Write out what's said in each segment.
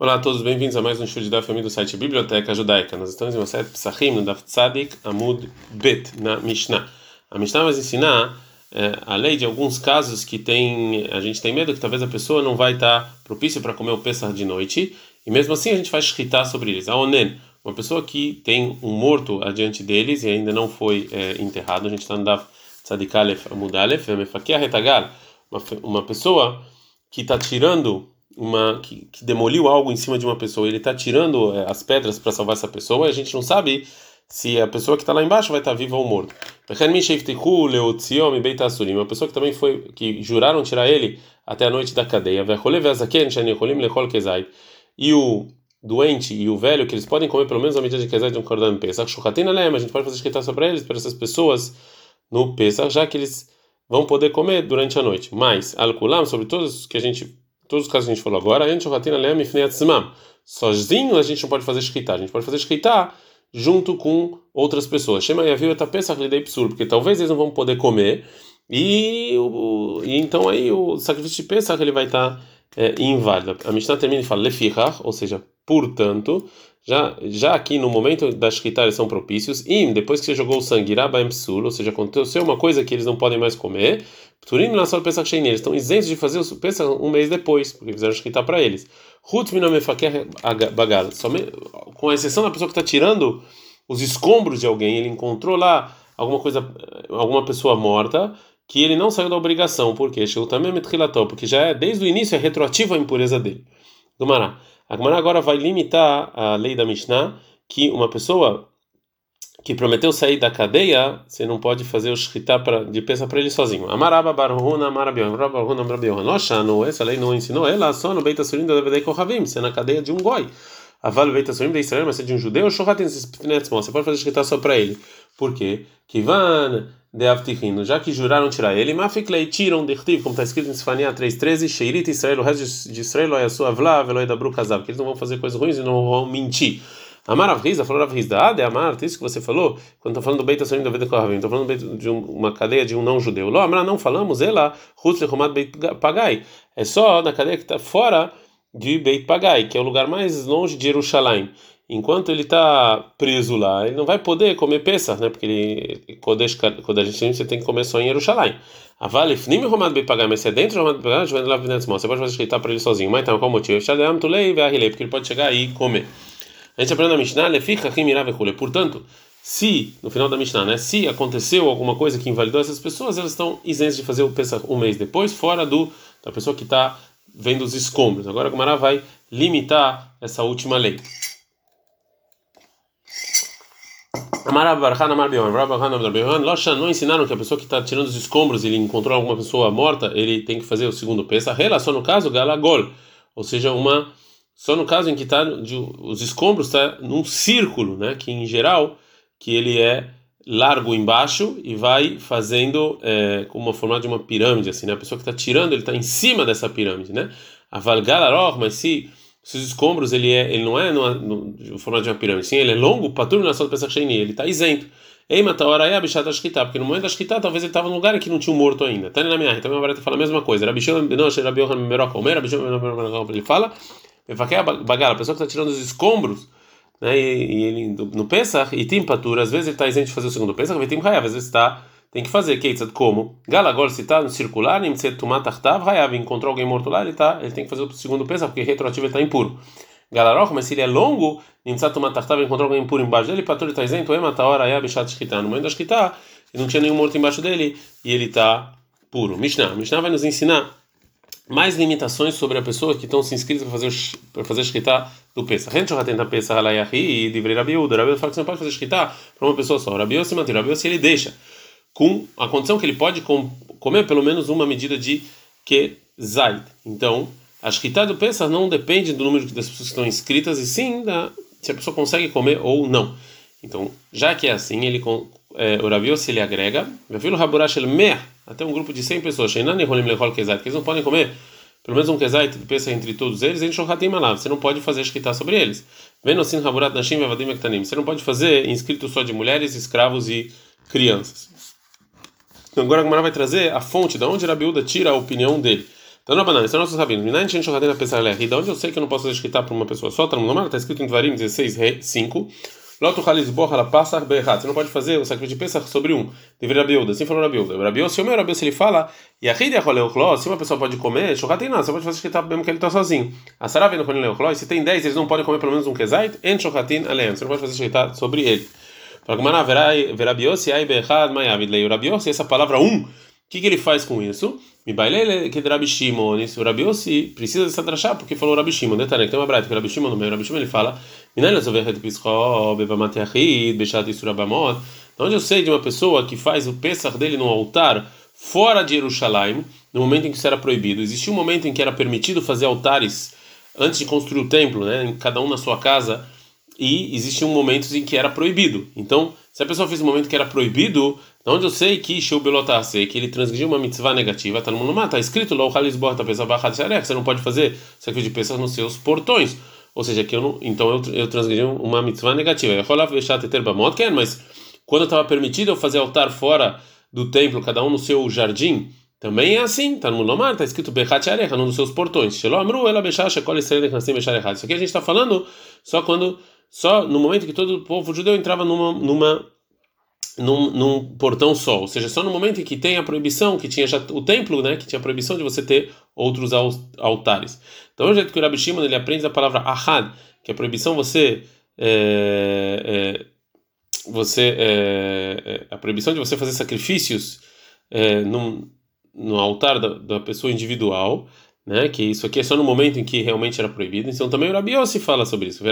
Olá a todos, bem-vindos a mais um show de da família do site Biblioteca Judaica. Nós estamos em uma série Psachim, no Daf Tzadik Amud Bet, na Mishnah. A Mishnah vai ensinar é, a lei de alguns casos que tem, a gente tem medo que talvez a pessoa não vai estar propícia para comer o Pesach de noite, e mesmo assim a gente faz shritar sobre eles. A Onen, uma pessoa que tem um morto adiante deles e ainda não foi é, enterrado, a gente está no Daf Tzadik Aleph Amud Aleph, uma pessoa que está tirando uma que, que, demoliu algo em cima de uma pessoa, ele está tirando é, as pedras para salvar essa pessoa, a gente não sabe se a pessoa que está lá embaixo vai estar tá viva ou morta. Uma pessoa que também foi que juraram tirar ele até a noite da cadeia. E o doente e o velho que eles podem comer pelo menos a medida de kezai de um cordão pesach. A gente pode fazer escrita sobre eles para essas pessoas no pesach, já que eles vão poder comer durante a noite. Mas al sobre todos que a gente todos os casos que a gente falou agora, sozinho a gente não pode fazer escritar, a gente pode fazer escritar junto com outras pessoas. Porque talvez eles não vão poder comer, e, o, e então aí o sacrifício de Pesach ele vai estar é, inválido. A Mishnah termina e fala ou seja, portanto, já, já aqui no momento da escrita eles são propícios, e depois que você jogou o sangue, ou seja, aconteceu uma coisa que eles não podem mais comer, Turim Nassol Pesach Sheini, eles estão isentos de fazer o Pesach um mês depois, porque fizeram escrita para eles. Ruth Minamefaker Bagal, com exceção da pessoa que está tirando os escombros de alguém, ele encontrou lá alguma coisa, alguma pessoa morta, que ele não saiu da obrigação, porque porque já é desde o início é retroativo a impureza dele. Do Mará. A Gemara agora vai limitar a lei da Mishnah que uma pessoa que prometeu sair da cadeia, você não pode fazer o shkita de peça para ele sozinho. Amaraba barhuna amarabion, barhuna amarabion. Nossa, não, essa lei não ensinou ela só no Beita Surim da Vedei Kohavim, você é na cadeia de um goi. Aval Beita Surim de Israel, mas é de um judeu, Shohatin você pode fazer shkita só para ele. Por quê? Kivan de Avtichino, já que juraram tirar ele, Mafiklei tiram de como está escrito em Sifania 3.13, Sheirit Israel, o resto de Israel, é a sua Vla, Veloi da Brukazav, que eles não vão fazer coisas ruins e não vão mentir. Amar Avriza, falou Avriza, ah, de Amar, isso que você falou, quando está falando do Beit Assorim da Veda Kohavim, estou falando de uma cadeia de um não-judeu. Lo, Amar, não falamos, ela, Ruth Lechomat Beit Pagai, é só na cadeia que está fora de Beit Pagai, que é o lugar mais longe de Jerusalém. Enquanto ele está preso lá, ele não vai poder comer peça, né? Porque ele, a gente você tem que comer só em Jerusalém. A vale, nem romado bem pagar, mas se é dentro do romado pagar, você pode fazer escritar para ele sozinho. Mas então, qual o motivo? Porque ele pode chegar aí e comer. A gente aprende na Mishnah, portanto, se, no final da Mishnah, né, se aconteceu alguma coisa que invalidou essas pessoas, elas estão isentas de fazer o Pesach um mês depois, fora do da pessoa que está vendo os escombros. Agora a Gumara vai limitar essa última lei. Não ensinaram que a pessoa que está tirando os escombros, ele encontrou alguma pessoa morta, ele tem que fazer o segundo Pesach. Relação no caso, Galagol, ou seja, uma só no caso em que tá os escombros está num círculo, né? Que em geral que ele é largo embaixo e vai fazendo é, com uma forma de uma pirâmide, assim, né? A pessoa que está tirando ele está em cima dessa pirâmide, né? A valgalaror, mas se, se os escombros ele é ele não é no, no, no formato de uma pirâmide, sim, ele é longo, patur na sua ele está isento. Ei, mata hora é a bichata da porque no momento da shkita talvez ele estava num lugar que não tinha um morto ainda. Tá na minha, então a Barata fala a mesma coisa. Rabi Shimon, não, Rabi Yohan Merok Omer, Rabi Shimon ele fala bagala, a pessoa que está tirando os escombros, né, e, e ele no Pesach, e tem patura, às vezes ele está isento de fazer o segundo Pesach, tem Hayav, às vezes está, tem que fazer, que como? Gala, agora se está no circular, nem se tomar tartav, Hayav, encontrou alguém morto lá, ele, tá, ele tem que fazer o segundo Pesach, porque retroativo ele está impuro. Galarok, mas se ele é longo, nem precisa tomar tartav, encontrou alguém impuro embaixo dele, patura está isento, ema, tá hora, Hayav, Shat Shkita, no momento da ele não tinha nenhum morto embaixo dele, e ele está puro. Mishnah, Mishnah vai nos ensinar mais limitações sobre a pessoa que estão se inscritas para fazer para fazer escrita do Pesach. Gente já tenta Pesach alayahi e deveria Rabiuda. Rabiuda fala que você não pode fazer escrita para uma pessoa só. Rabiuda se mantém. Rabiuda se ele deixa com a condição que ele pode com, comer pelo menos uma medida de que zait. Então, a escrita do Pesach não depende do número das pessoas que estão inscritas e sim da se a pessoa consegue comer ou não. Então, já que é assim, ele é, o Rabiuda se ele agrega, até um grupo de 100 pessoas, que eles não podem comer pelo menos um kezait pensa entre todos eles, em shohatim malav. Você não pode fazer escrita sobre eles. Venosin haburat nashim vevadim ektanim. Você não pode fazer inscrito só de mulheres, escravos e crianças. Então, agora a Gemara vai trazer a fonte de onde Rabiúda tira a opinião dele. Dando a banana, esse é nosso sabino. Minayin Shen Shohatin Pesach Lehi. Da onde eu sei que eu não posso fazer escritar para uma pessoa só? Tá está escrito em Dvarim 16, 5. Loto Halizbor ela passa Berrat. Você não pode fazer o sacrifício de Pesach sobre um. Deveria Rabiuda. Assim falou Rabiuda. Rabiuda, se o meu Rabiuda, ele fala, e a Rida Roleochló, se uma pessoa pode comer, Shohatin não, você pode fazer escritar mesmo que ele está sozinho. A Sarah vendo Roleochló, se tem 10, eles não podem comer pelo menos um Kezait, en Shohatin Aleem. Você não pode fazer escritar sobre ele. Fala Gumara, Verabiose, Ai Berrat, Mayavid, Lei. Rabiose, essa palavra um, o que, que ele faz com isso? Me bailele que Rabi Shimon, isso Rabi precisa dessa drachá porque falou Rabi Shimon, detalhe, tem uma brata que Rabi Shimon no meio, Rabi Shimon ele fala, Minai lazoverhet pischo, bevamateachid, bechat isurabamot. Onde eu sei de uma pessoa que faz o pesach dele no altar fora de Jerusalém, no momento em que isso era proibido. Existia um momento em que era permitido fazer altares antes de construir o templo, né, cada um na sua casa, e existiam momentos em que era proibido. Então, se a pessoa fez um momento que era proibido, onde eu sei que Sheu Belotase, que ele transgrediu uma mitzvah negativa, está no mundo está escrito lá o Halisbor, tá pensando você não pode fazer sacrifício de pessoas nos seus portões. Ou seja, que eu não, então eu, eu transgredi uma mitzvah negativa. Mas quando estava permitido eu fazer altar fora do templo, cada um no seu jardim, também é assim, está no Mulomar, está escrito Bechat Arecha, num dos seus portões. Isso aqui a gente está falando só quando, só no momento que todo o povo judeu entrava numa, numa num, num, portão só, ou seja, só no momento em que tem a proibição, que tinha já o templo, né, que tinha a proibição de você ter outros altares. Então, o jeito que o Rabi Shimon ele aprende a palavra ahad, que é a proibição você é, é, você é, é a proibição de você fazer sacrifícios é, num, no altar da, da, pessoa individual, né, que isso aqui é só no momento em que realmente era proibido. Então, também o Rabi Yossi fala sobre isso. O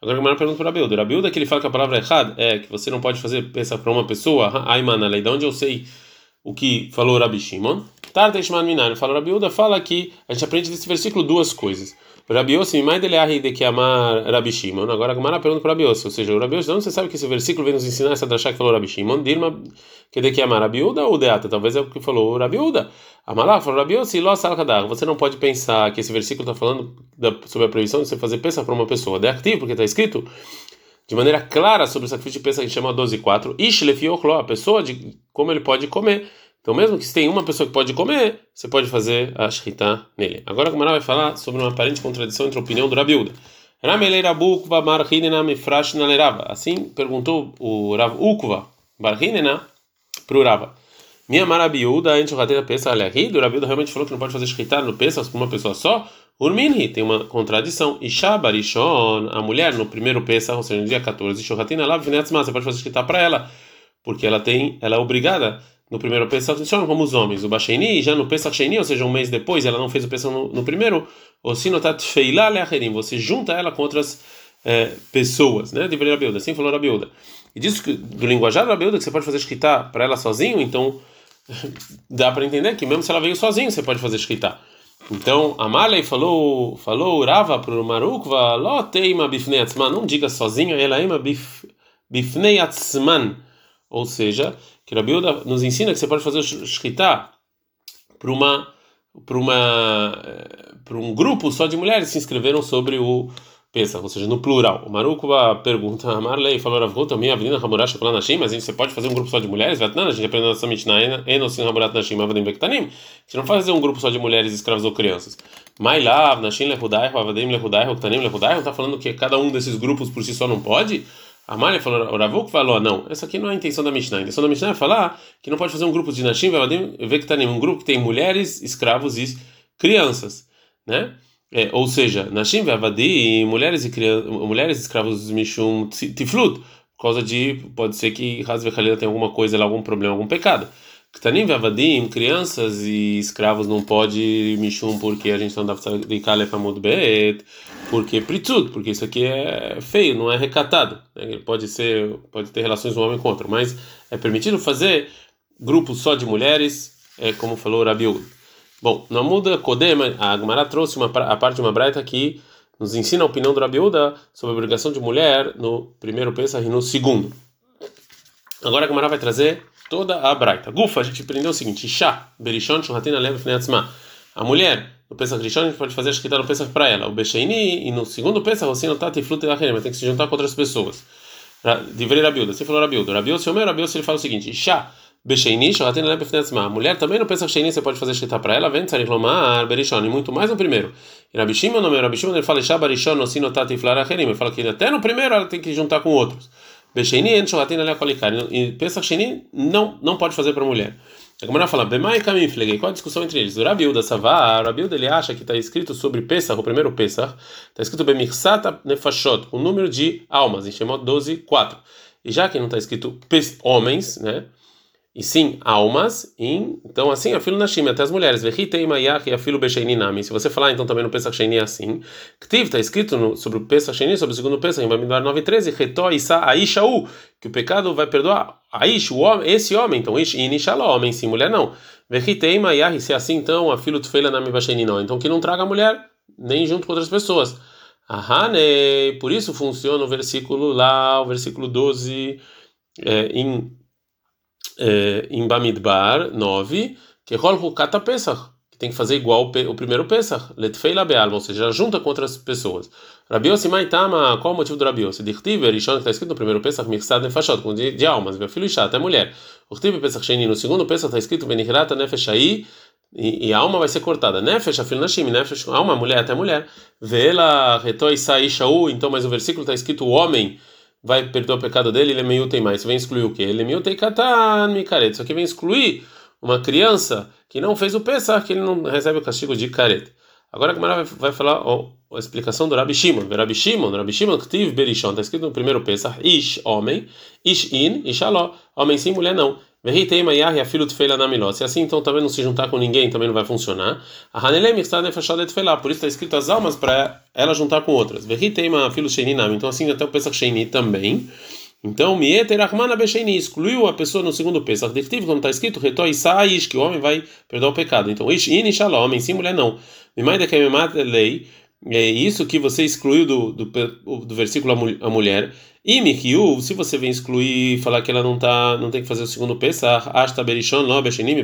Agora a pergunta para o Rabilda. O Rabilda que ele fala que a palavra é errada é que você não pode fazer pensar para uma pessoa, ai mano, lei de onde eu sei o que falou Rabi Shimon. Tarta Ishman Minar, fala Rabilda, fala que a gente aprende desse versículo duas coisas. Rabiossi, mais dele de que amar Rabi Shimon. Agora a Gemara pergunta para Rabiossi, ou seja, o Rabiossi, não você sabe que esse versículo vem nos ensinar essa drachá que falou Rabi Shimon, Dirma que de que amar Rabiuda ou Deata, talvez é o que falou Rabiuda. Amalá falou Rabiossi, lo salkadar. Você não pode pensar que esse versículo está falando da, sobre a proibição de você fazer peça para uma pessoa. De porque está escrito de maneira clara sobre o sacrifício de peça que chama 12.4, Ishlef a pessoa de como ele pode comer. Então, mesmo que se tem uma pessoa que pode comer, você pode fazer a shritá nele. Agora, como ela vai falar sobre uma aparente contradição entre a opinião do Rabiuda. Assim perguntou o Rav Ukva Barhinena para o Rava. Minha marabiuda, a gente vai pensa, olha, o Rabiuda realmente falou que não pode fazer shritá no Pesach com uma pessoa só. Urminhi tem uma contradição. Isha Barishon, a mulher no primeiro Pesach, ou seja, no dia 14, Shohatina lá, você pode fazer shritá para ela, porque ela tem, ela é obrigada no primeiro Pesach funcionam como os homens. O Basheni, já no Pesach Sheni, ou seja, um mês depois, ela não fez o Pesach no, no primeiro, o Sinotat Feilá Leacherim, você junta ela com outras é, pessoas, né? Deveria Rabiuda, assim falou Rabiuda. E diz que do linguajar da Rabiuda que você pode fazer escrita para ela sozinho, então dá para entender que mesmo se ela veio sozinho, você pode fazer escrita. Então, a Marley falou, falou Rava para o Marukva, Loteima Bifnei não diga sozinho, ela ima Bifnei Atzman, ou seja, que Rabi Uda nos ensina que você pode fazer shkita para uma para uma eh, para um grupo só de mulheres se inscreveram sobre o Pesach, ou seja, no plural. O Marukuba pergunta a Marley falou Rav também a Avenida Hamurash Nashim, mas a gente você pode fazer um grupo só de mulheres? Não, a gente aprendeu nessa Mishnah Enosin Hamurat Nashim Avadim Bektanim. A não faz fazer um grupo só de mulheres escravas ou crianças. Mailav Nashim Lehudai Avadim Lehudai Ktanim Lehudai está falando que cada um desses grupos por si só não pode? A Malha falou, Ravuk falou, não, essa aqui não é a intenção da Mishnah. A intenção da Mishnah é falar que não pode fazer um grupo de Nashim, ver que está um grupo que tem mulheres, escravos e crianças, né? É, ou seja, Nashim Ve'avadim, mulheres e crianças, mulheres escravos Mishum Tiflut, por causa de, pode ser que Hazve Khalila tem alguma coisa, algum problema, algum pecado. Ktanim Ve'avadim, crianças e escravos não pode Mishum porque a gente não dá de Kalef Amud Bet, porque Pritzut, porque isso aqui é feio, não é recatado. Né? Ele pode ser, pode ter relações um homem com outro, mas é permitido fazer grupos só de mulheres, é, como falou Rabiú. Bom, na muda Kodema, a Agmará trouxe uma, a parte de uma braita que nos ensina a opinião do Rabiúda sobre a obrigação de mulher no primeiro Pesach e no segundo. Agora a Agmará vai trazer toda a braita. Gufa, a gente aprendeu o seguinte: Chá, Berishon, Shuhatina, Lev, A mulher no Pesach Rishon a gente pode fazer a Shkita no Pesach para ela. O Becheini, e no segundo Pesach, você não está e fluta mas tem que se juntar com outras pessoas. Divrei Rabiuda, você falou Rabiuda. Rabiuda, se o meu Rabiuda, ele fala o seguinte: Chá, Becheini, Shohatin Lebefnetzma. A mulher também no Pesach Sheini você pode fazer shkita para ela, vem Tzarik Lomar, Berishon, e muito mais no primeiro. E Rabi Shimon, no meu Rabi Shimon, ele fala Shah Barishon, Nosinotati Flaracherim. Ele fala que até no primeiro ela tem que juntar com outros. Becheini, En Shohatin Lebefnetzma. E Pesach Sheini não, não pode fazer para mulher. A Gemara fala, Bemai Kamim Fleguei, qual a discussão entre eles? O Rabiuda Savar, Rabiuda ele acha que está escrito sobre Pesach, o primeiro Pesach, está escrito Bemirsata Nefashot, o número de almas, em Shemot 12, 4. E já que não está escrito homens, né? E sim almas, em, então assim, a filo nashim, até as mulheres, vechitei mayach e a filo nami. Se você falar então também no Pesach Sheni é assim, Ktiv está escrito no, sobre o Pesach Sheni, sobre o segundo Pesach, em Bamidbar 9:13, retó isa aishaú, que o pecado vai perdoar. Aish, o homem, esse homem, então ish inishaló, homem sim, mulher não. Vechitei mayach, se é assim então, a filo tfeila nami basheni não. Então que não traga mulher nem junto com outras pessoas. Ahane, por isso funciona o versículo lá, o versículo 12 é, em é, em Bamidbar 9, que Holhu Kata Pesach, que tem que fazer igual o primeiro Pesach, Letfeila Bealma, ou seja, junta com outras pessoas. Rabi Yossi Maitama, qual o motivo do Rabi Yossi? Dichtiv, Rishon, que está escrito no primeiro Pesach, Mixad Nefashot, com de, almas, meu filho Isha, até mulher. Uchtiv Pesach Sheni, no segundo Pesach está escrito Benihirata Nefeshai, e, e a alma vai ser cortada. Nefesh, afil nashim, nefesh, alma, mulher, até mulher. Vela, retoi, sai, shaú, então, mas o versículo está escrito o homem, vai perdoar o pecado dele, ele é meio tem mais. Vem excluir o quê? Ele é meio tem katan micaret. Isso aqui vem excluir uma criança que não fez o pesar, que ele não recebe o castigo de careta. Agora a Gemara vai falar ó, a explicação do Rabi Shimon. Rabi Shimon, Rabi Shimon, Ktiv Berishon, está escrito no primeiro Pesach, Ish, homem, Ish in, Ishaló, homem sim, mulher não. Se assim, então também não se juntar com ninguém, também não vai funcionar. A Hanelem está nefashada de. Por isso está escrito as almas para ela juntar com outras. Verritei filho Sheininam. Então assim, até o Pesach Sheini também. Então, Mieter Becheini excluiu a pessoa no segundo Pesach. Dictivo, como está escrito, Retoi Saish, que o homem vai perdoar o pecado. Então, Ish In Shalom, homem sim, mulher não. Mimai de Kememat Lei. É isso que você excluiu do, do, do versículo a mulher. E Mikiu, se você vem excluir falar que ela não tá, não tem que fazer o segundo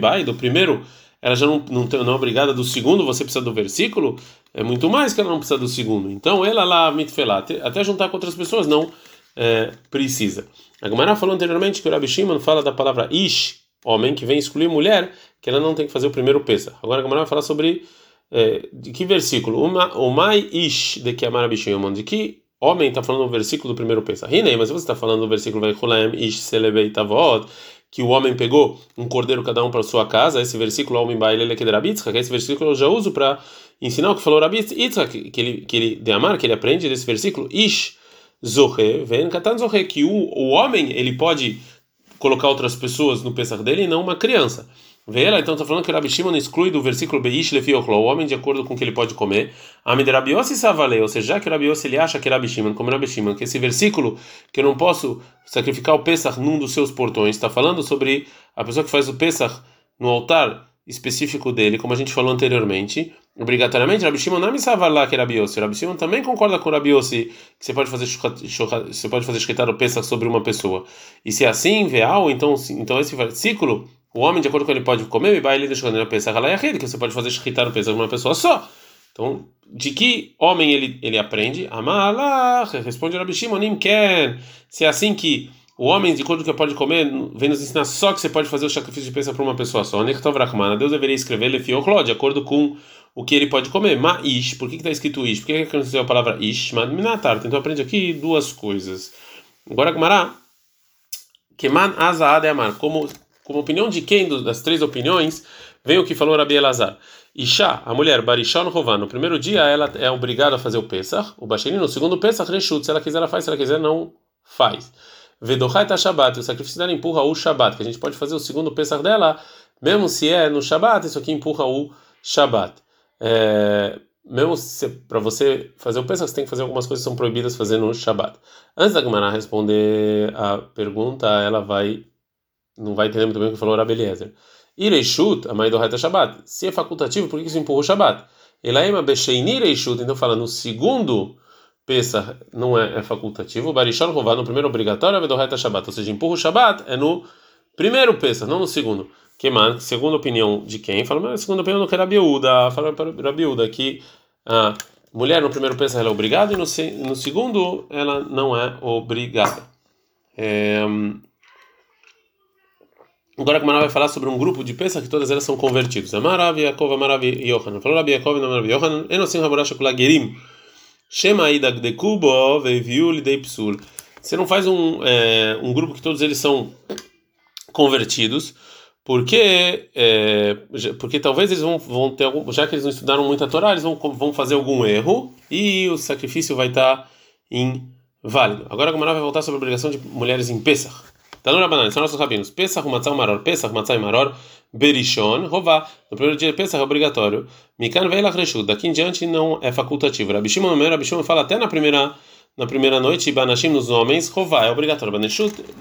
Bai, do primeiro, ela já não, não, não é obrigada, do segundo você precisa do versículo, é muito mais que ela não precisa do segundo. Então ela lá, mitfelá, até juntar com outras pessoas, não é, precisa. A Gemara falou anteriormente que o Rabi Shimon fala da palavra Ish, homem, que vem excluir mulher, que ela não tem que fazer o primeiro Pesach. Agora a Gemara vai falar sobre é, de que versículo? O mai ish de que amar Shimon, de que homem está falando no versículo do primeiro Pesach. Rinei, mas você está falando no versículo vai ish selebei tavot, que o homem pegou um cordeiro cada um para sua casa. Esse versículo homem baile que esse versículo eu já uso para ensinar o que falou Rabitzka, que, que ele que ele de amar, que ele aprende desse versículo ish zohe ven katan zohe que o, o homem ele pode colocar outras pessoas no Pesach dele e não uma criança. Vela, então está falando que Rabi Shimon exclui do versículo Beish Lefi o homem de acordo com o que ele pode comer. Amid Rabi Yossi Savale, ou seja, já que Rabi Yossi ele acha que Rabi Shimon, como Rabi Shimon, que esse versículo que eu não posso sacrificar o Pesach num dos seus portões, está falando sobre a pessoa que faz o Pesach no altar específico dele, como a gente falou anteriormente. Obrigatoriamente, Rabi Shimon não me lá que Rabi Yossi. Rabi Shimon também concorda com Rabi Yossi que você pode fazer você pode fazer escritar o Pesach sobre uma pessoa. E se é assim, veal, então então esse versículo o homem, de acordo com ele, pode comer, e ele deixando ele pensar que você pode fazer escritar o pesar uma pessoa só. Então, de que homem ele, ele aprende? Amalach, responde Rabi Shimon, quer. Se é assim que o homem, de acordo com ele pode comer, vem nos ensinar só que você pode fazer o sacrifício de pensa para uma pessoa só. Deus deveria escrever Lefiochló, de acordo com o que ele pode comer. Ma ish, por que está escrito ish? Por que aconteceu a palavra ish? Minatar. Então aprende aqui duas coisas. Agora, Gumará. Keman Azaad Amar. Como como opinião de quem das três opiniões, vem o que falou Rabi Elazar. Isha, a mulher, Barishon Rovan, no primeiro dia ela é obrigada a fazer o Pesach, o Basheni, no segundo Pesach, Reshut, se ela quiser ela faz, se ela quiser não faz. Vedochai ta Shabbat, o sacrifício dela empurra o Shabbat, que a gente pode fazer o segundo Pesach dela, mesmo se é no Shabbat, isso aqui empurra o Shabbat. É, mesmo para você fazer o Pesach, você tem que fazer algumas coisas que são proibidas fazer no Shabbat. Antes da Gemara responder a pergunta, ela vai não vai entender muito bem o que falou Rabi Eliezer. Ireishut, a mãe do Reta Shabbat. Se é facultativo, por que isso empurra o Shabbat? Elaima Becheini Ireishut, então fala no segundo Pesach não é, é facultativo, Barishon Rová no primeiro obrigatório, é do Reta Shabbat. Ou seja, empurra o Shabbat é no primeiro Pesach, não no segundo. Que man, segundo a opinião de quem? Fala, mas segundo a opinião do que Rabiúda. Fala para Rabiúda que a mulher no primeiro Pesach ela é obrigada e no, no segundo ela não é obrigada. É, Agora que vai falar sobre um grupo de pesas que todas elas são convertidos. Amarav Yaakov, Amarav Yohanan. Falou Rabi Yaakov, Amarav Yohanan. Enosim Haborash Gerim. Shema Ida de Kubo, Veviu Lidei Psul. Você não faz um, é, um grupo que todos eles são convertidos, porque é, porque talvez eles vão, vão ter algum, já que eles não estudaram muita Torá, eles vão, vão fazer algum erro e o sacrifício vai estar inválido. Agora a Gomara vai voltar sobre a obrigação de mulheres em Pesach. Tanur Rabanan, são nossos rabinos. Pesach, Matzah, Maror. Pesach, Matzah e Maror. Berishon, Rová. No primeiro dia de Pesach é obrigatório. Mikan Veilach Reshut. Daqui em diante não é facultativo. Rabishimon Omer, Rabishimon fala até na primeira na primeira noite, Banashim nos homens, Rová é obrigatório.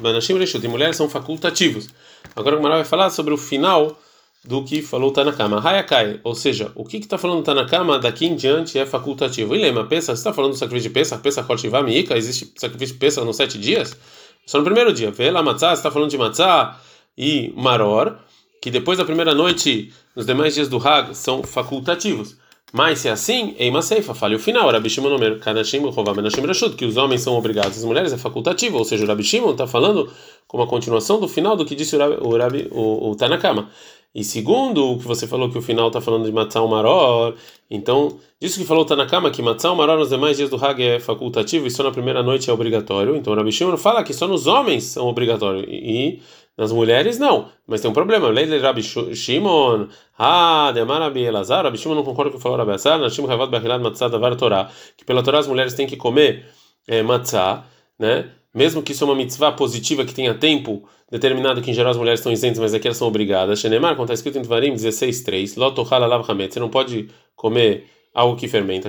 Banashim Reshut e mulheres são facultativos. Agora o Mará vai falar sobre o final do que falou Tanakama. Hayakai, ou seja, o que está falando Tanakama daqui em diante é facultativo. E lema, pensa, você está falando do sacrifício de Pesach, Pesach Hortivá, Miika, existe sacrifício de Pesach nos sete dias? Só no primeiro dia. Vê lá matzá, está falando de matzá e maror, que depois da primeira noite, nos demais dias do Hag, são facultativos. Mas se é assim, Eima Seifa, fale o final, Rabi Shimon Omer, Kanashim, Rová, Menashim, Rashut, que os homens são obrigados, as mulheres é facultativo, ou seja, o Rabi Shimon está falando como a continuação do final do que disse o, Rabi, o, Rabi, o, o Tanakama. E segundo o que você falou que o final está falando de Matzah Maror, então, disso que falou Tanakama, que Matzah Maror nos demais dias do Hag é facultativo e só na primeira noite é obrigatório. Então, Rabi Shimon fala que só nos homens são obrigatórios e nas mulheres não. Mas tem um problema. Lei de Rabi Shimon, ah, de Rabi Elazar, Rabi Shimon não concorda com o que falou Rabi Azar, Nashim Havad Bachilad Matzah Davar Torah, que pela Torá as mulheres têm que comer é, Matzah, né? Mesmo que isso é uma mitzvah positiva que tenha tempo determinado que em geral as mulheres estão isentas, mas aqui elas são obrigadas. Shenemar, como está escrito em Tvarim 16:3, Lotochal alav hamet, você não pode comer algo que fermenta.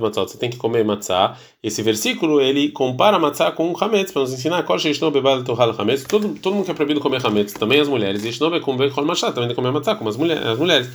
Matzot, você tem que comer matzah. Esse versículo ele compara matzah com hametz para nos ensinar kol sheishno bebal. Todo todo mundo que é proibido comer hametz, também as mulheres. Yishno be comer kol machá, também que comer matzah, como as mulheres. As mulheres.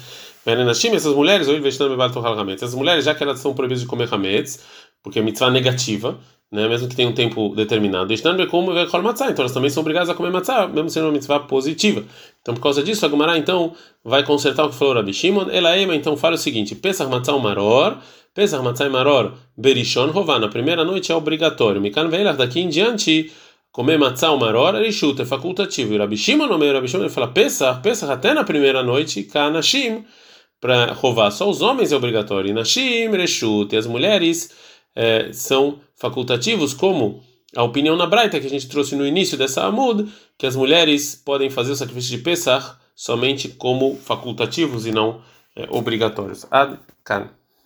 essas mulheres, ou yishno bebal tuchal hametz. As mulheres já que elas são proibidas de comer hametz, porque é mitzvah negativa né, mesmo que tenha um tempo determinado. Então elas também são obrigadas a comer matzah, mesmo sendo uma mitzvah positiva. Então, por causa disso, a Gemara então vai consertar o que falou Rabi Shimon. Ela ema então fala o seguinte: Pesach matzah maror, Pesach matzah maror berishon rová. Na primeira noite é obrigatório. Mikan veilach daqui em diante comer matzah maror rishut é facultativo. E Rabi Shimon no meio Rabi Shimon ele fala Pesach, Pesach até na primeira noite kanashim para rová. Só os homens é obrigatório. E nashim e as mulheres é, são facultativos, como a opinião na Braita que a gente trouxe no início dessa Amud, que as mulheres podem fazer o sacrifício de Pesach somente como facultativos e não é, obrigatórios. Ad -kan.